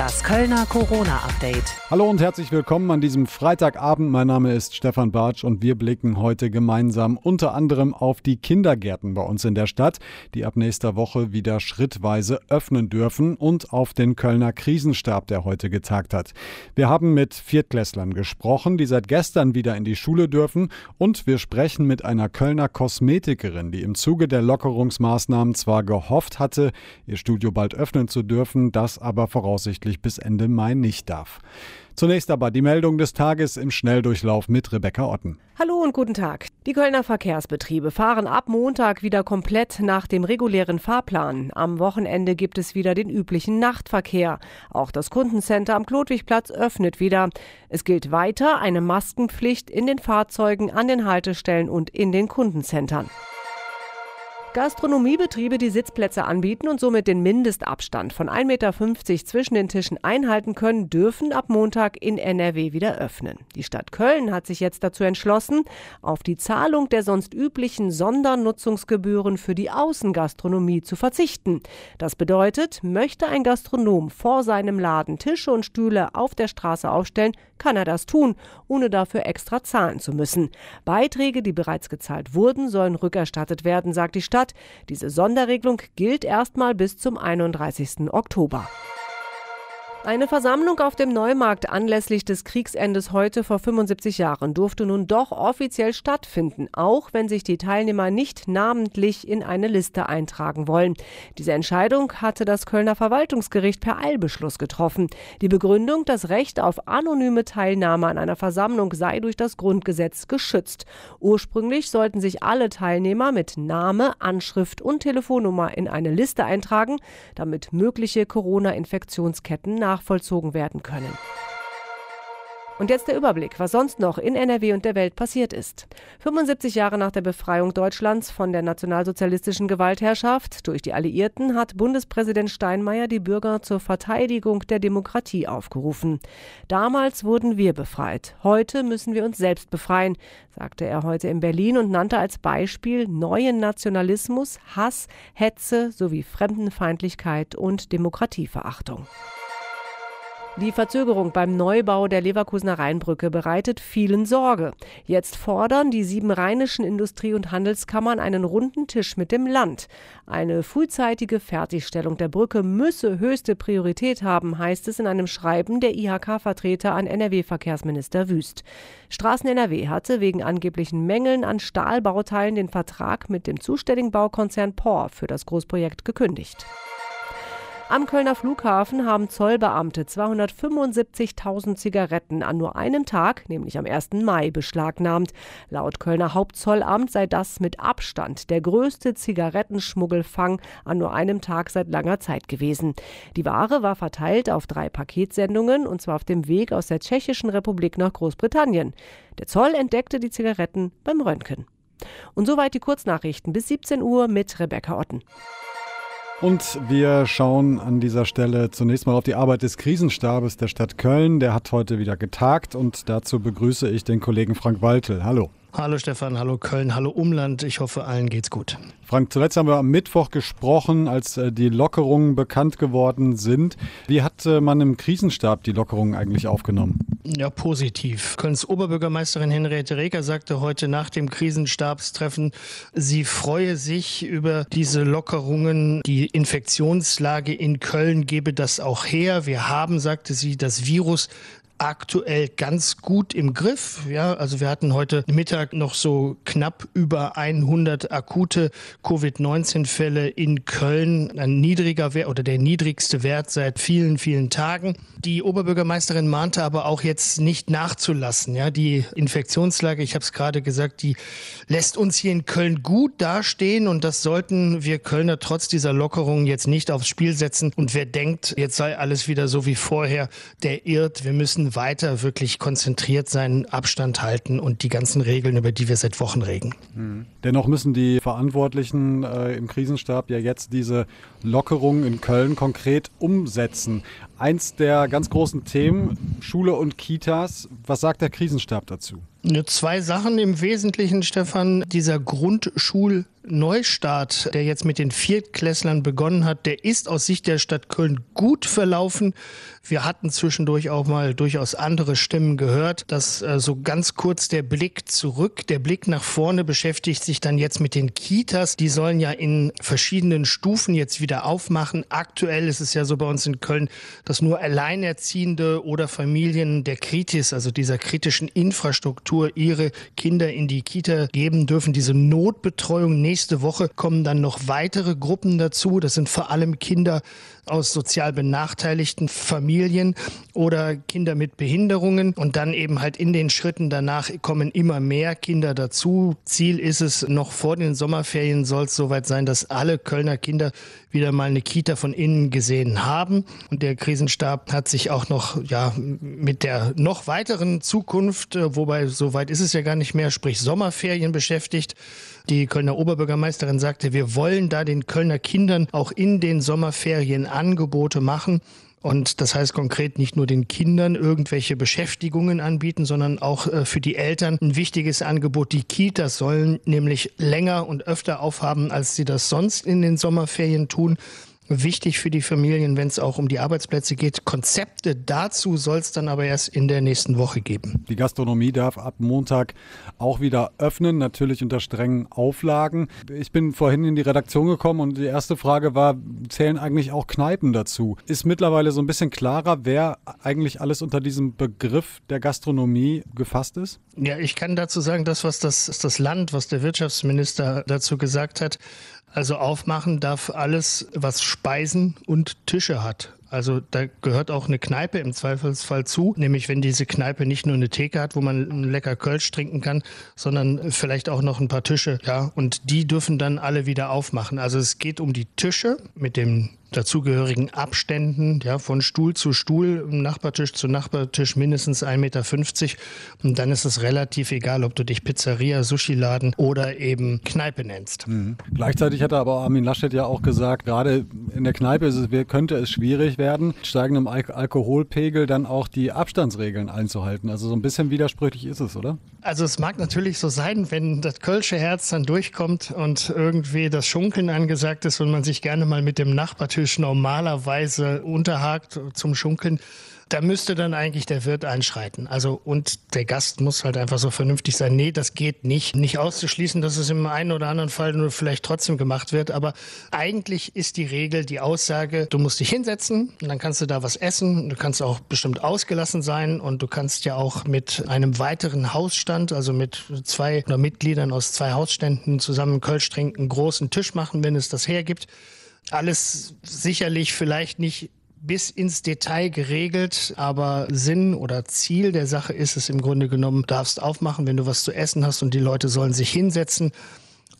Das Kölner Corona-Update. Hallo und herzlich willkommen an diesem Freitagabend. Mein Name ist Stefan Bartsch und wir blicken heute gemeinsam unter anderem auf die Kindergärten bei uns in der Stadt, die ab nächster Woche wieder schrittweise öffnen dürfen und auf den Kölner Krisenstab, der heute getagt hat. Wir haben mit Viertklässlern gesprochen, die seit gestern wieder in die Schule dürfen und wir sprechen mit einer Kölner Kosmetikerin, die im Zuge der Lockerungsmaßnahmen zwar gehofft hatte, ihr Studio bald öffnen zu dürfen, das aber voraussichtlich voraussichtlich bis Ende Mai nicht darf. Zunächst aber die Meldung des Tages im Schnelldurchlauf mit Rebecca Otten. Hallo und guten Tag. Die Kölner Verkehrsbetriebe fahren ab Montag wieder komplett nach dem regulären Fahrplan. Am Wochenende gibt es wieder den üblichen Nachtverkehr. Auch das Kundencenter am Klotwigplatz öffnet wieder. Es gilt weiter eine Maskenpflicht in den Fahrzeugen, an den Haltestellen und in den Kundencentern. Gastronomiebetriebe, die Sitzplätze anbieten und somit den Mindestabstand von 1,50 Meter zwischen den Tischen einhalten können, dürfen ab Montag in NRW wieder öffnen. Die Stadt Köln hat sich jetzt dazu entschlossen, auf die Zahlung der sonst üblichen Sondernutzungsgebühren für die Außengastronomie zu verzichten. Das bedeutet, möchte ein Gastronom vor seinem Laden Tische und Stühle auf der Straße aufstellen, kann er das tun, ohne dafür extra zahlen zu müssen. Beiträge, die bereits gezahlt wurden, sollen rückerstattet werden, sagt die Stadt. Stadt. Diese Sonderregelung gilt erstmal bis zum 31. Oktober. Eine Versammlung auf dem Neumarkt anlässlich des Kriegsendes heute vor 75 Jahren durfte nun doch offiziell stattfinden, auch wenn sich die Teilnehmer nicht namentlich in eine Liste eintragen wollen. Diese Entscheidung hatte das Kölner Verwaltungsgericht per Eilbeschluss getroffen. Die Begründung, das Recht auf anonyme Teilnahme an einer Versammlung sei durch das Grundgesetz geschützt. Ursprünglich sollten sich alle Teilnehmer mit Name, Anschrift und Telefonnummer in eine Liste eintragen, damit mögliche Corona-Infektionsketten nachvollzogen werden können. Und jetzt der Überblick, was sonst noch in NRW und der Welt passiert ist. 75 Jahre nach der Befreiung Deutschlands von der nationalsozialistischen Gewaltherrschaft durch die Alliierten hat Bundespräsident Steinmeier die Bürger zur Verteidigung der Demokratie aufgerufen. Damals wurden wir befreit. Heute müssen wir uns selbst befreien, sagte er heute in Berlin und nannte als Beispiel neuen Nationalismus, Hass, Hetze sowie Fremdenfeindlichkeit und Demokratieverachtung. Die Verzögerung beim Neubau der Leverkusener Rheinbrücke bereitet vielen Sorge. Jetzt fordern die sieben rheinischen Industrie- und Handelskammern einen runden Tisch mit dem Land. Eine frühzeitige Fertigstellung der Brücke müsse höchste Priorität haben, heißt es in einem Schreiben der IHK-Vertreter an NRW-Verkehrsminister Wüst. Straßen NRW hatte wegen angeblichen Mängeln an Stahlbauteilen den Vertrag mit dem zuständigen Baukonzern POR für das Großprojekt gekündigt. Am Kölner Flughafen haben Zollbeamte 275.000 Zigaretten an nur einem Tag, nämlich am 1. Mai, beschlagnahmt. Laut Kölner Hauptzollamt sei das mit Abstand der größte Zigarettenschmuggelfang an nur einem Tag seit langer Zeit gewesen. Die Ware war verteilt auf drei Paketsendungen und zwar auf dem Weg aus der Tschechischen Republik nach Großbritannien. Der Zoll entdeckte die Zigaretten beim Röntgen. Und soweit die Kurznachrichten bis 17 Uhr mit Rebecca Otten. Und wir schauen an dieser Stelle zunächst mal auf die Arbeit des Krisenstabes der Stadt Köln. Der hat heute wieder getagt und dazu begrüße ich den Kollegen Frank Waltel. Hallo. Hallo Stefan, hallo Köln, hallo Umland. Ich hoffe, allen geht's gut. Frank, zuletzt haben wir am Mittwoch gesprochen, als äh, die Lockerungen bekannt geworden sind. Wie hat äh, man im Krisenstab die Lockerungen eigentlich aufgenommen? Ja, positiv. Kölns Oberbürgermeisterin Henriette Reker sagte heute nach dem Krisenstabstreffen, sie freue sich über diese Lockerungen. Die Infektionslage in Köln gebe das auch her. Wir haben, sagte sie, das Virus aktuell ganz gut im Griff. Ja, also wir hatten heute Mittag noch so knapp über 100 akute Covid-19-Fälle in Köln. Ein niedriger Wert oder der niedrigste Wert seit vielen, vielen Tagen. Die Oberbürgermeisterin mahnte aber auch jetzt nicht nachzulassen. Ja, die Infektionslage, ich habe es gerade gesagt, die lässt uns hier in Köln gut dastehen und das sollten wir Kölner trotz dieser Lockerungen jetzt nicht aufs Spiel setzen. Und wer denkt, jetzt sei alles wieder so wie vorher, der irrt. Wir müssen weiter wirklich konzentriert sein, Abstand halten und die ganzen Regeln, über die wir seit Wochen reden. Mhm. Dennoch müssen die Verantwortlichen äh, im Krisenstab ja jetzt diese Lockerungen in Köln konkret umsetzen. Eins der ganz großen Themen, Schule und Kitas. Was sagt der Krisenstab dazu? Zwei Sachen im Wesentlichen, Stefan. Dieser Grundschul Neustart, der jetzt mit den Viertklässlern begonnen hat, der ist aus Sicht der Stadt Köln gut verlaufen. Wir hatten zwischendurch auch mal durchaus andere Stimmen gehört, dass äh, so ganz kurz der Blick zurück, der Blick nach vorne beschäftigt sich dann jetzt mit den Kitas. Die sollen ja in verschiedenen Stufen jetzt wieder aufmachen. Aktuell ist es ja so bei uns in Köln, dass nur Alleinerziehende oder Familien der Kritis, also dieser kritischen Infrastruktur, ihre Kinder in die Kita geben dürfen. Diese Notbetreuung nächste Woche kommen dann noch weitere Gruppen dazu. Das sind vor allem Kinder aus sozial benachteiligten Familien oder Kinder mit Behinderungen. Und dann eben halt in den Schritten danach kommen immer mehr Kinder dazu. Ziel ist es, noch vor den Sommerferien soll es soweit sein, dass alle Kölner Kinder wieder mal eine Kita von innen gesehen haben. Und der Krisenstab hat sich auch noch ja, mit der noch weiteren Zukunft, äh, wobei soweit ist es ja gar nicht mehr, sprich Sommerferien beschäftigt. Die Kölner Oberbürgermeisterin sagte, wir wollen da den Kölner Kindern auch in den Sommerferien Angebote machen. Und das heißt konkret nicht nur den Kindern irgendwelche Beschäftigungen anbieten, sondern auch äh, für die Eltern ein wichtiges Angebot. Die Kitas sollen nämlich länger und öfter aufhaben, als sie das sonst in den Sommerferien tun wichtig für die Familien, wenn es auch um die Arbeitsplätze geht. Konzepte dazu soll es dann aber erst in der nächsten Woche geben. Die Gastronomie darf ab Montag auch wieder öffnen, natürlich unter strengen Auflagen. Ich bin vorhin in die Redaktion gekommen und die erste Frage war, zählen eigentlich auch Kneipen dazu? Ist mittlerweile so ein bisschen klarer, wer eigentlich alles unter diesem Begriff der Gastronomie gefasst ist? Ja, ich kann dazu sagen, das, was das, das Land, was der Wirtschaftsminister dazu gesagt hat, also aufmachen darf alles, was Speisen und Tische hat. Also da gehört auch eine Kneipe im Zweifelsfall zu, nämlich wenn diese Kneipe nicht nur eine Theke hat, wo man lecker Kölsch trinken kann, sondern vielleicht auch noch ein paar Tische, ja, und die dürfen dann alle wieder aufmachen. Also es geht um die Tische mit dem dazugehörigen Abständen, ja, von Stuhl zu Stuhl, Nachbartisch zu Nachbartisch mindestens 1,50 Meter. Und dann ist es relativ egal, ob du dich Pizzeria, Sushi-Laden oder eben Kneipe nennst. Mhm. Gleichzeitig hat aber Armin Laschet ja auch gesagt, gerade in der Kneipe es, könnte es schwierig werden, steigendem Al Alkoholpegel dann auch die Abstandsregeln einzuhalten. Also so ein bisschen widersprüchlich ist es, oder? Also es mag natürlich so sein, wenn das Kölsche Herz dann durchkommt und irgendwie das Schunkeln angesagt ist und man sich gerne mal mit dem Nachbartisch normalerweise unterhakt zum Schunkeln, da müsste dann eigentlich der Wirt einschreiten. Also und der Gast muss halt einfach so vernünftig sein. Nee, das geht nicht. Nicht auszuschließen, dass es im einen oder anderen Fall nur vielleicht trotzdem gemacht wird. Aber eigentlich ist die Regel, die Aussage, du musst dich hinsetzen und dann kannst du da was essen. Du kannst auch bestimmt ausgelassen sein und du kannst ja auch mit einem weiteren Hausstand, also mit zwei Mitgliedern aus zwei Hausständen zusammen Kölsch trinken, großen Tisch machen, wenn es das hergibt. Alles sicherlich vielleicht nicht bis ins Detail geregelt, aber Sinn oder Ziel der Sache ist es im Grunde genommen, darfst aufmachen, wenn du was zu essen hast und die Leute sollen sich hinsetzen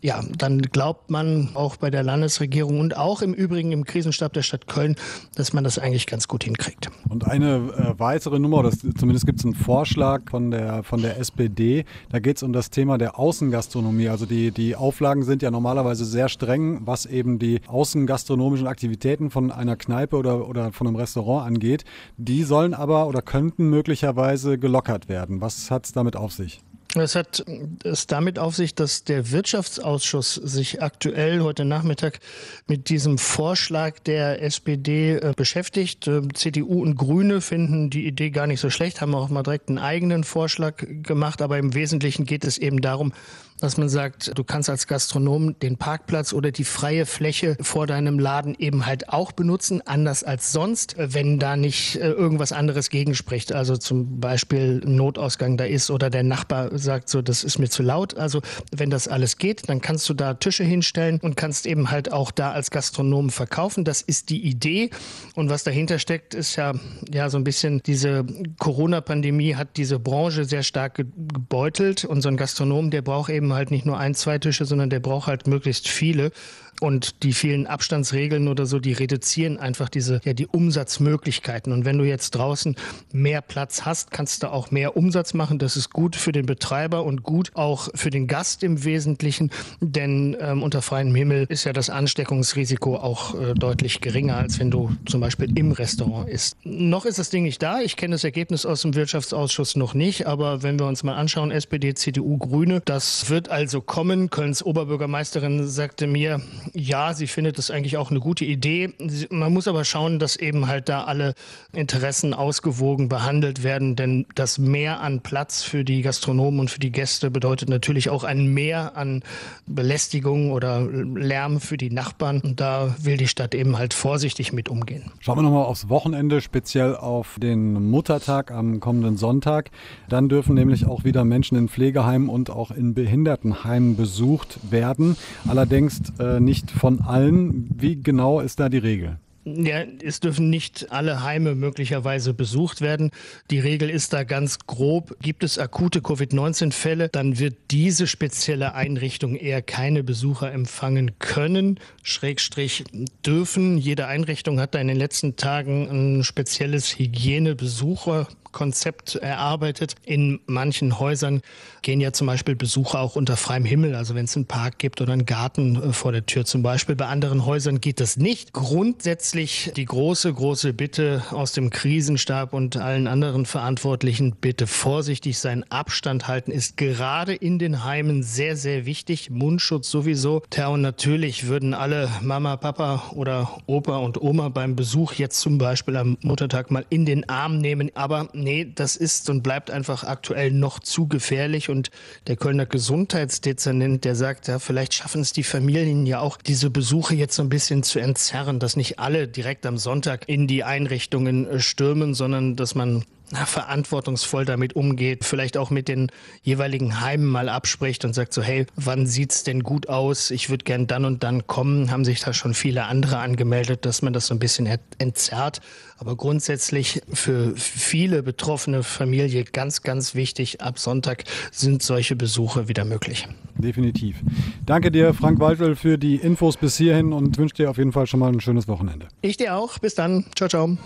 ja, dann glaubt man auch bei der Landesregierung und auch im Übrigen im Krisenstab der Stadt Köln, dass man das eigentlich ganz gut hinkriegt. Und eine äh, weitere Nummer, oder zumindest gibt es einen Vorschlag von der, von der SPD, da geht es um das Thema der Außengastronomie. Also die, die Auflagen sind ja normalerweise sehr streng, was eben die außengastronomischen Aktivitäten von einer Kneipe oder, oder von einem Restaurant angeht. Die sollen aber oder könnten möglicherweise gelockert werden. Was hat es damit auf sich? Es hat es damit auf sich, dass der Wirtschaftsausschuss sich aktuell heute Nachmittag mit diesem Vorschlag der SPD äh, beschäftigt. Äh, CDU und Grüne finden die Idee gar nicht so schlecht, haben auch mal direkt einen eigenen Vorschlag gemacht, aber im Wesentlichen geht es eben darum, dass man sagt, du kannst als Gastronom den Parkplatz oder die freie Fläche vor deinem Laden eben halt auch benutzen, anders als sonst, wenn da nicht äh, irgendwas anderes gegenspricht. Also zum Beispiel ein Notausgang da ist oder der Nachbar sagt so, das ist mir zu laut. Also wenn das alles geht, dann kannst du da Tische hinstellen und kannst eben halt auch da als Gastronom verkaufen. Das ist die Idee. Und was dahinter steckt, ist ja, ja so ein bisschen diese Corona-Pandemie hat diese Branche sehr stark gebeutelt und so ein Gastronom, der braucht eben halt nicht nur ein, zwei Tische, sondern der braucht halt möglichst viele. Und die vielen Abstandsregeln oder so, die reduzieren einfach diese, ja, die Umsatzmöglichkeiten. Und wenn du jetzt draußen mehr Platz hast, kannst du auch mehr Umsatz machen. Das ist gut für den Betreiber und gut auch für den Gast im Wesentlichen. Denn ähm, unter freiem Himmel ist ja das Ansteckungsrisiko auch äh, deutlich geringer, als wenn du zum Beispiel im Restaurant isst. Noch ist das Ding nicht da. Ich kenne das Ergebnis aus dem Wirtschaftsausschuss noch nicht. Aber wenn wir uns mal anschauen, SPD, CDU, Grüne, das wird also kommen. Kölns Oberbürgermeisterin sagte mir, ja, sie findet das eigentlich auch eine gute Idee. Man muss aber schauen, dass eben halt da alle Interessen ausgewogen behandelt werden, denn das Mehr an Platz für die Gastronomen und für die Gäste bedeutet natürlich auch ein Mehr an Belästigung oder Lärm für die Nachbarn. Und da will die Stadt eben halt vorsichtig mit umgehen. Schauen wir nochmal aufs Wochenende, speziell auf den Muttertag am kommenden Sonntag. Dann dürfen nämlich auch wieder Menschen in Pflegeheimen und auch in Behindertenheimen besucht werden. Allerdings äh, nicht von allen. Wie genau ist da die Regel? Ja, es dürfen nicht alle Heime möglicherweise besucht werden. Die Regel ist da ganz grob. Gibt es akute Covid-19-Fälle, dann wird diese spezielle Einrichtung eher keine Besucher empfangen können, Schrägstrich dürfen. Jede Einrichtung hat da in den letzten Tagen ein spezielles Hygienebesucher Konzept erarbeitet. In manchen Häusern gehen ja zum Beispiel Besucher auch unter freiem Himmel, also wenn es einen Park gibt oder einen Garten äh, vor der Tür zum Beispiel. Bei anderen Häusern geht das nicht. Grundsätzlich die große, große Bitte aus dem Krisenstab und allen anderen Verantwortlichen, bitte vorsichtig sein. Abstand halten ist gerade in den Heimen sehr, sehr wichtig. Mundschutz sowieso. Tja, und natürlich würden alle Mama, Papa oder Opa und Oma beim Besuch jetzt zum Beispiel am Muttertag mal in den Arm nehmen. Aber nee, das ist und bleibt einfach aktuell noch zu gefährlich. Und der Kölner Gesundheitsdezernent, der sagt, ja, vielleicht schaffen es die Familien ja auch, diese Besuche jetzt so ein bisschen zu entzerren, dass nicht alle direkt am Sonntag in die Einrichtungen äh, stürmen, sondern dass man verantwortungsvoll damit umgeht, vielleicht auch mit den jeweiligen Heimen mal abspricht und sagt so, hey, wann sieht's denn gut aus? Ich würde gern dann und dann kommen. Haben sich da schon viele andere angemeldet, dass man das so ein bisschen entzerrt. Aber grundsätzlich für viele betroffene Familien ganz, ganz wichtig, ab Sonntag sind solche Besuche wieder möglich. Definitiv. Danke dir, Frank Waldwell, für die Infos bis hierhin und wünsche dir auf jeden Fall schon mal ein schönes Wochenende. Ich dir auch. Bis dann. Ciao, ciao.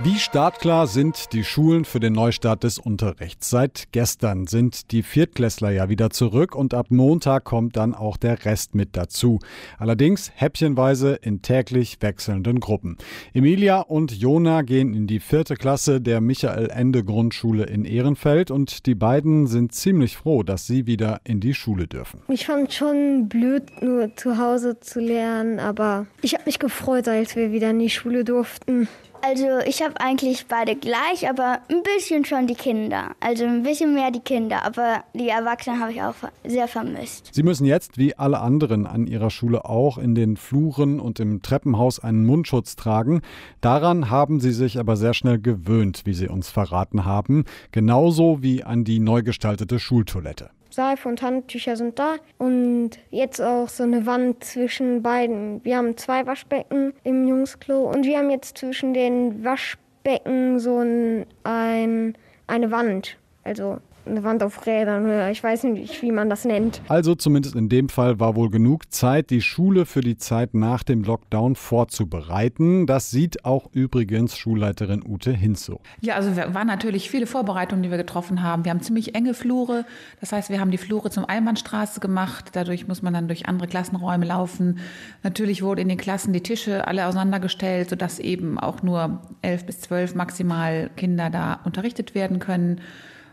Wie startklar sind die Schulen für den Neustart des Unterrichts? Seit gestern sind die Viertklässler ja wieder zurück und ab Montag kommt dann auch der Rest mit dazu. Allerdings häppchenweise in täglich wechselnden Gruppen. Emilia und Jona gehen in die vierte Klasse der Michael-Ende-Grundschule in Ehrenfeld und die beiden sind ziemlich froh, dass sie wieder in die Schule dürfen. Ich fand schon blöd, nur zu Hause zu lernen, aber ich habe mich gefreut, als wir wieder in die Schule durften. Also ich habe eigentlich beide gleich, aber ein bisschen schon die Kinder. Also ein bisschen mehr die Kinder, aber die Erwachsenen habe ich auch sehr vermisst. Sie müssen jetzt, wie alle anderen an ihrer Schule auch, in den Fluren und im Treppenhaus einen Mundschutz tragen. Daran haben sie sich aber sehr schnell gewöhnt, wie sie uns verraten haben. Genauso wie an die neu gestaltete Schultoilette. Seife und Handtücher sind da und jetzt auch so eine Wand zwischen beiden. Wir haben zwei Waschbecken im Jungsklo und wir haben jetzt zwischen den Waschbecken so ein, ein eine Wand. Also eine Wand auf Rädern. Ich weiß nicht, wie man das nennt. Also zumindest in dem Fall war wohl genug Zeit, die Schule für die Zeit nach dem Lockdown vorzubereiten. Das sieht auch übrigens Schulleiterin Ute Hinzo. Ja, also wir waren natürlich viele Vorbereitungen, die wir getroffen haben. Wir haben ziemlich enge Flure. Das heißt, wir haben die Flure zum Einbahnstraße gemacht. Dadurch muss man dann durch andere Klassenräume laufen. Natürlich wurden in den Klassen die Tische alle auseinandergestellt, sodass eben auch nur elf bis zwölf maximal Kinder da unterrichtet werden können.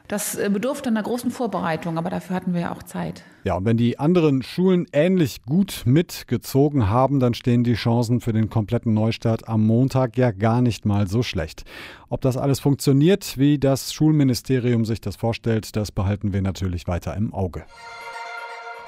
Das äh, bedurfte einer großen Vorbereitung, aber dafür hatten wir ja auch Zeit. Ja, und wenn die anderen Schulen ähnlich gut mitgezogen haben, dann stehen die Chancen für den kompletten Neustart am Montag ja gar nicht mal so schlecht. Ob das alles funktioniert, wie das Schulministerium sich das vorstellt, das behalten wir natürlich weiter im Auge.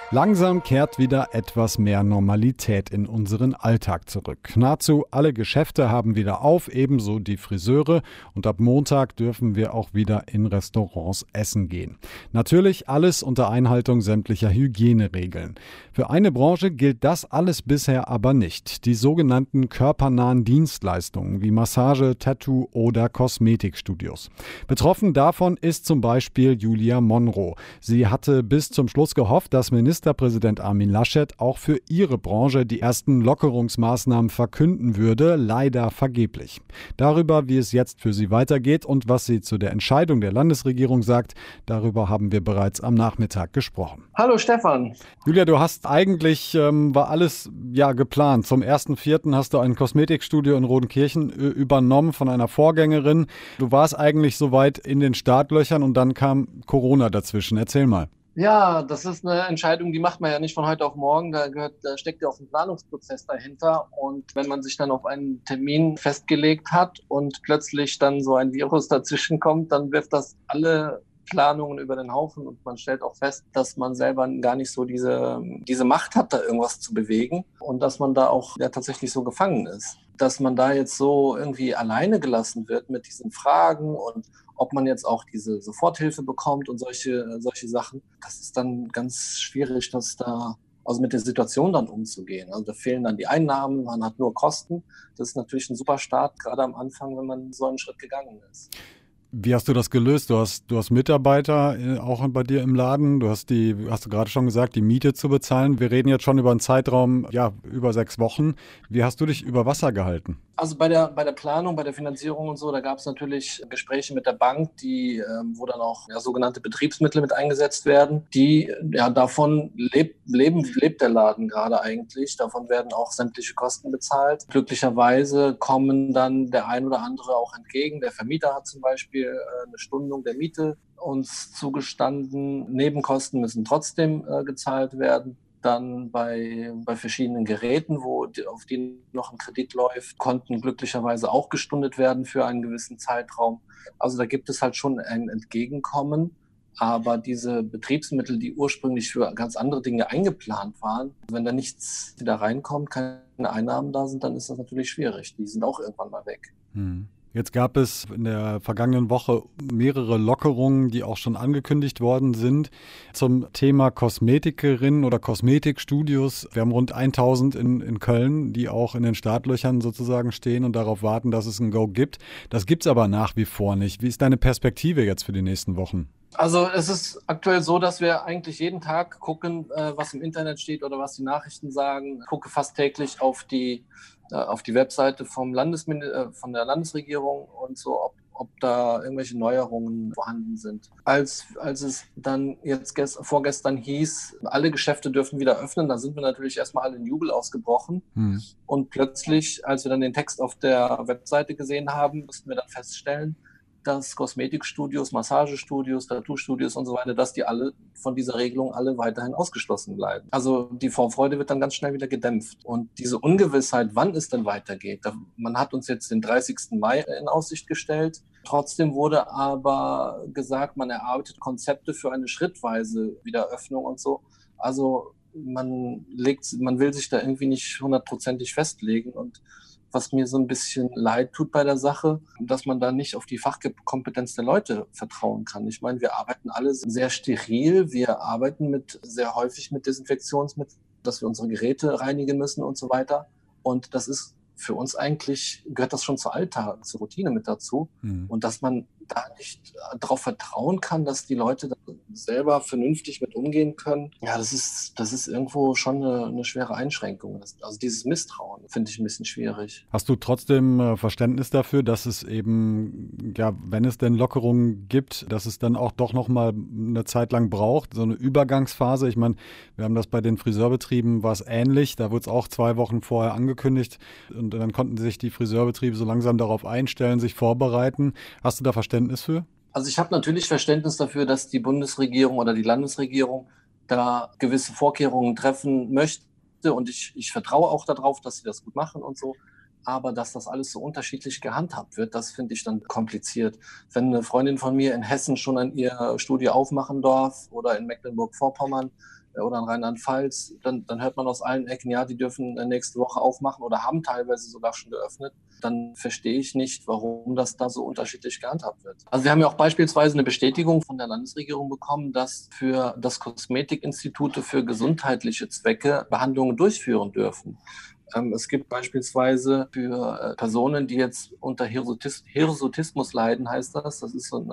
Langsam kehrt wieder etwas mehr Normalität in unseren Alltag zurück. Nahezu alle Geschäfte haben wieder auf, ebenso die Friseure. Und ab Montag dürfen wir auch wieder in Restaurants essen gehen. Natürlich alles unter Einhaltung sämtlicher Hygieneregeln. Für eine Branche gilt das alles bisher aber nicht. Die sogenannten körpernahen Dienstleistungen wie Massage, Tattoo oder Kosmetikstudios. Betroffen davon ist zum Beispiel Julia Monroe. Sie hatte bis zum Schluss gehofft, dass Minister Ministerpräsident Armin Laschet auch für ihre Branche die ersten Lockerungsmaßnahmen verkünden würde, leider vergeblich. Darüber, wie es jetzt für sie weitergeht und was sie zu der Entscheidung der Landesregierung sagt, darüber haben wir bereits am Nachmittag gesprochen. Hallo Stefan. Julia, du hast eigentlich, ähm, war alles ja geplant. Zum 1.4. hast du ein Kosmetikstudio in Rodenkirchen äh, übernommen von einer Vorgängerin. Du warst eigentlich soweit in den Startlöchern und dann kam Corona dazwischen. Erzähl mal. Ja, das ist eine Entscheidung, die macht man ja nicht von heute auf morgen. Da, gehört, da steckt ja auch ein Planungsprozess dahinter. Und wenn man sich dann auf einen Termin festgelegt hat und plötzlich dann so ein Virus dazwischen kommt, dann wirft das alle Planungen über den Haufen und man stellt auch fest, dass man selber gar nicht so diese, diese Macht hat, da irgendwas zu bewegen und dass man da auch ja tatsächlich so gefangen ist. Dass man da jetzt so irgendwie alleine gelassen wird mit diesen Fragen und ob man jetzt auch diese Soforthilfe bekommt und solche, solche Sachen, das ist dann ganz schwierig, dass da also mit der Situation dann umzugehen. Also da fehlen dann die Einnahmen, man hat nur Kosten. Das ist natürlich ein super Start, gerade am Anfang, wenn man so einen Schritt gegangen ist. Wie hast du das gelöst? Du hast, du hast Mitarbeiter äh, auch bei dir im Laden. Du hast die, hast du gerade schon gesagt, die Miete zu bezahlen. Wir reden jetzt schon über einen Zeitraum, ja, über sechs Wochen. Wie hast du dich über Wasser gehalten? Also bei der, bei der Planung, bei der Finanzierung und so, da gab es natürlich Gespräche mit der Bank, die, ähm, wo dann auch ja, sogenannte Betriebsmittel mit eingesetzt werden. Die, ja, davon lebt, leben, lebt der Laden gerade eigentlich. Davon werden auch sämtliche Kosten bezahlt. Glücklicherweise kommen dann der ein oder andere auch entgegen. Der Vermieter hat zum Beispiel äh, eine Stundung der Miete uns zugestanden. Nebenkosten müssen trotzdem äh, gezahlt werden dann bei, bei verschiedenen Geräten, wo auf die noch ein Kredit läuft, konnten glücklicherweise auch gestundet werden für einen gewissen Zeitraum. Also da gibt es halt schon ein Entgegenkommen. Aber diese Betriebsmittel, die ursprünglich für ganz andere Dinge eingeplant waren, wenn da nichts da reinkommt, keine Einnahmen da sind, dann ist das natürlich schwierig. Die sind auch irgendwann mal weg. Hm. Jetzt gab es in der vergangenen Woche mehrere Lockerungen, die auch schon angekündigt worden sind zum Thema Kosmetikerinnen oder Kosmetikstudios. Wir haben rund 1000 in, in Köln, die auch in den Startlöchern sozusagen stehen und darauf warten, dass es ein Go gibt. Das gibt es aber nach wie vor nicht. Wie ist deine Perspektive jetzt für die nächsten Wochen? Also es ist aktuell so, dass wir eigentlich jeden Tag gucken, äh, was im Internet steht oder was die Nachrichten sagen. Ich gucke fast täglich auf die auf die Webseite vom Landesmin äh, von der Landesregierung und so, ob, ob da irgendwelche Neuerungen vorhanden sind. Als, als es dann jetzt gest, vorgestern hieß, alle Geschäfte dürfen wieder öffnen, da sind wir natürlich erstmal alle in Jubel ausgebrochen. Hm. Und plötzlich, als wir dann den Text auf der Webseite gesehen haben, mussten wir dann feststellen, dass Kosmetikstudios, Massagestudios, Tattoo-Studios und so weiter, dass die alle von dieser Regelung alle weiterhin ausgeschlossen bleiben. Also die Vorfreude wird dann ganz schnell wieder gedämpft. Und diese Ungewissheit, wann es denn weitergeht, man hat uns jetzt den 30. Mai in Aussicht gestellt. Trotzdem wurde aber gesagt, man erarbeitet Konzepte für eine schrittweise Wiederöffnung und so. Also man legt, man will sich da irgendwie nicht hundertprozentig festlegen und was mir so ein bisschen leid tut bei der Sache, dass man da nicht auf die Fachkompetenz der Leute vertrauen kann. Ich meine, wir arbeiten alle sehr steril, wir arbeiten mit sehr häufig mit Desinfektionsmitteln, dass wir unsere Geräte reinigen müssen und so weiter. Und das ist für uns eigentlich, gehört das schon zur Alltag, zur Routine mit dazu. Mhm. Und dass man da nicht darauf vertrauen kann, dass die Leute selber vernünftig mit umgehen können, ja, das ist, das ist irgendwo schon eine, eine schwere Einschränkung. Das, also dieses Misstrauen finde ich ein bisschen schwierig. Hast du trotzdem äh, Verständnis dafür, dass es eben, ja, wenn es denn Lockerungen gibt, dass es dann auch doch nochmal eine Zeit lang braucht, so eine Übergangsphase? Ich meine, wir haben das bei den Friseurbetrieben, war es ähnlich, da wurde es auch zwei Wochen vorher angekündigt und dann konnten sich die Friseurbetriebe so langsam darauf einstellen, sich vorbereiten. Hast du da Verständnis? Verständnis für? Also ich habe natürlich Verständnis dafür, dass die Bundesregierung oder die Landesregierung da gewisse Vorkehrungen treffen möchte und ich, ich vertraue auch darauf, dass sie das gut machen und so. Aber dass das alles so unterschiedlich gehandhabt wird, das finde ich dann kompliziert. Wenn eine Freundin von mir in Hessen schon an ihr Studio aufmachen darf oder in Mecklenburg-Vorpommern, oder in Rheinland-Pfalz, dann, dann hört man aus allen Ecken, ja, die dürfen nächste Woche aufmachen oder haben teilweise sogar schon geöffnet. Dann verstehe ich nicht, warum das da so unterschiedlich gehandhabt wird. Also wir haben ja auch beispielsweise eine Bestätigung von der Landesregierung bekommen, dass für das Kosmetikinstitute für gesundheitliche Zwecke Behandlungen durchführen dürfen. Ähm, es gibt beispielsweise für äh, Personen, die jetzt unter Hirsutis Hirsutismus leiden, heißt das. Das ist so ein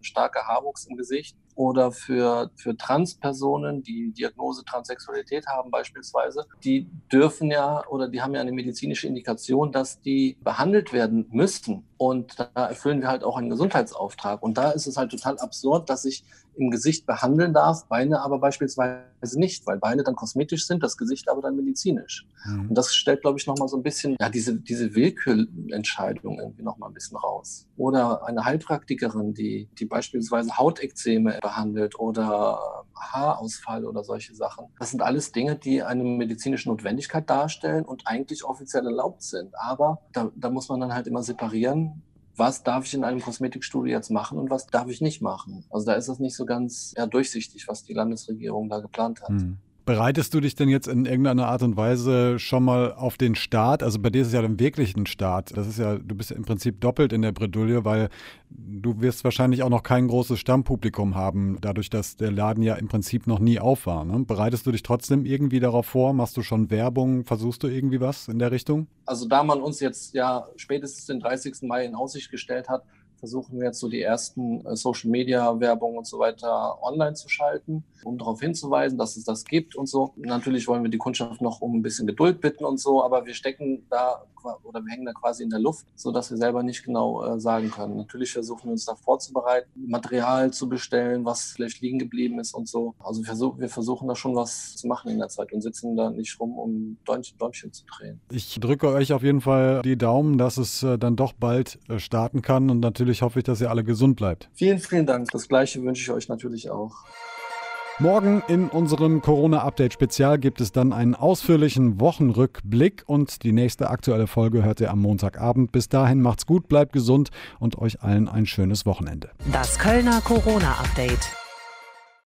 starker Haarwuchs im Gesicht oder für, für Transpersonen, die Diagnose Transsexualität haben beispielsweise, die dürfen ja oder die haben ja eine medizinische Indikation, dass die behandelt werden müssen. Und da erfüllen wir halt auch einen Gesundheitsauftrag. Und da ist es halt total absurd, dass ich im Gesicht behandeln darf, Beine aber beispielsweise nicht, weil Beine dann kosmetisch sind, das Gesicht aber dann medizinisch. Mhm. Und das stellt, glaube ich, nochmal so ein bisschen, ja, diese, diese Willkürentscheidung irgendwie nochmal ein bisschen raus. Oder eine Heilpraktikerin, die, die beispielsweise Hautekzeme behandelt oder Haarausfall oder solche Sachen. Das sind alles Dinge, die eine medizinische Notwendigkeit darstellen und eigentlich offiziell erlaubt sind. Aber da, da muss man dann halt immer separieren, was darf ich in einem Kosmetikstudio jetzt machen und was darf ich nicht machen. Also da ist es nicht so ganz ja, durchsichtig, was die Landesregierung da geplant hat. Hm. Bereitest du dich denn jetzt in irgendeiner Art und Weise schon mal auf den Start? Also bei dir ist es ja dann wirklich ein Start. Das ist ja, du bist im Prinzip doppelt in der Bredouille, weil du wirst wahrscheinlich auch noch kein großes Stammpublikum haben, dadurch, dass der Laden ja im Prinzip noch nie auf war. Ne? Bereitest du dich trotzdem irgendwie darauf vor? Machst du schon Werbung? Versuchst du irgendwie was in der Richtung? Also da man uns jetzt ja spätestens den 30. Mai in Aussicht gestellt hat, versuchen wir jetzt so die ersten äh, Social Media Werbung und so weiter online zu schalten, um darauf hinzuweisen, dass es das gibt und so. Natürlich wollen wir die Kundschaft noch um ein bisschen Geduld bitten und so, aber wir stecken da oder wir hängen da quasi in der Luft, so dass wir selber nicht genau äh, sagen können. Natürlich versuchen wir uns da vorzubereiten, Material zu bestellen, was vielleicht liegen geblieben ist und so. Also versuch, wir versuchen da schon was zu machen in der Zeit und sitzen da nicht rum, um Däumchen, Däumchen zu drehen. Ich drücke euch auf jeden Fall die Daumen, dass es äh, dann doch bald äh, starten kann und natürlich natürlich hoffe ich, dass ihr alle gesund bleibt. Vielen, vielen Dank. Das Gleiche wünsche ich euch natürlich auch. Morgen in unserem Corona-Update-Spezial gibt es dann einen ausführlichen Wochenrückblick und die nächste aktuelle Folge hört ihr am Montagabend. Bis dahin macht's gut, bleibt gesund und euch allen ein schönes Wochenende. Das Kölner Corona-Update.